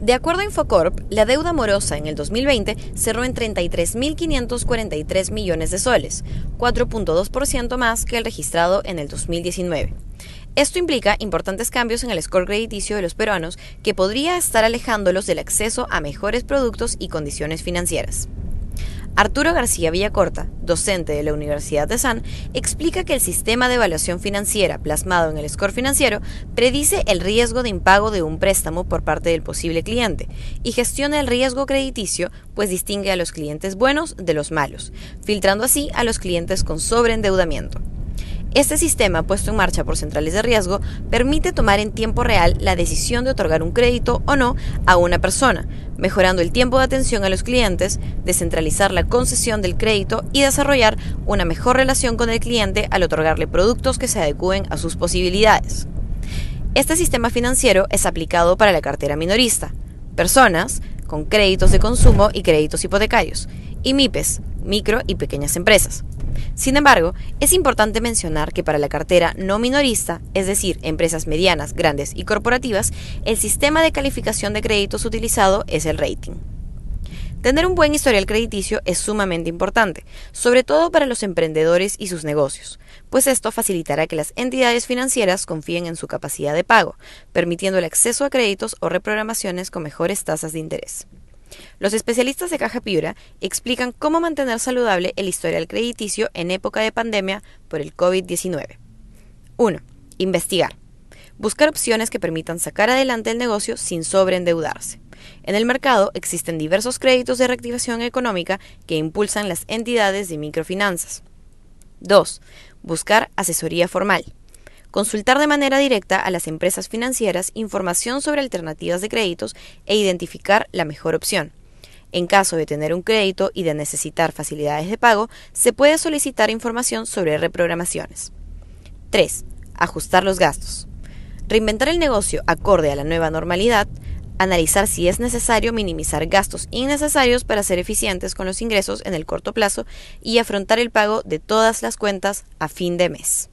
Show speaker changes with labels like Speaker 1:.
Speaker 1: De acuerdo a Infocorp, la deuda morosa en el 2020 cerró en 33.543 millones de soles, 4.2% más que el registrado en el 2019. Esto implica importantes cambios en el score crediticio de los peruanos que podría estar alejándolos del acceso a mejores productos y condiciones financieras. Arturo García Villacorta, docente de la Universidad de San, explica que el sistema de evaluación financiera plasmado en el score financiero predice el riesgo de impago de un préstamo por parte del posible cliente y gestiona el riesgo crediticio, pues distingue a los clientes buenos de los malos, filtrando así a los clientes con sobreendeudamiento. Este sistema, puesto en marcha por centrales de riesgo, permite tomar en tiempo real la decisión de otorgar un crédito o no a una persona, mejorando el tiempo de atención a los clientes, descentralizar la concesión del crédito y desarrollar una mejor relación con el cliente al otorgarle productos que se adecúen a sus posibilidades. Este sistema financiero es aplicado para la cartera minorista, personas con créditos de consumo y créditos hipotecarios, y MIPES, micro y pequeñas empresas. Sin embargo, es importante mencionar que para la cartera no minorista, es decir, empresas medianas, grandes y corporativas, el sistema de calificación de créditos utilizado es el rating. Tener un buen historial crediticio es sumamente importante, sobre todo para los emprendedores y sus negocios, pues esto facilitará que las entidades financieras confíen en su capacidad de pago, permitiendo el acceso a créditos o reprogramaciones con mejores tasas de interés. Los especialistas de Caja Piura explican cómo mantener saludable el historial crediticio en época de pandemia por el COVID-19. 1. Investigar. Buscar opciones que permitan sacar adelante el negocio sin sobreendeudarse. En el mercado existen diversos créditos de reactivación económica que impulsan las entidades de microfinanzas. 2. Buscar asesoría formal. Consultar de manera directa a las empresas financieras información sobre alternativas de créditos e identificar la mejor opción. En caso de tener un crédito y de necesitar facilidades de pago, se puede solicitar información sobre reprogramaciones. 3. Ajustar los gastos. Reinventar el negocio acorde a la nueva normalidad, analizar si es necesario minimizar gastos innecesarios para ser eficientes con los ingresos en el corto plazo y afrontar el pago de todas las cuentas a fin de mes.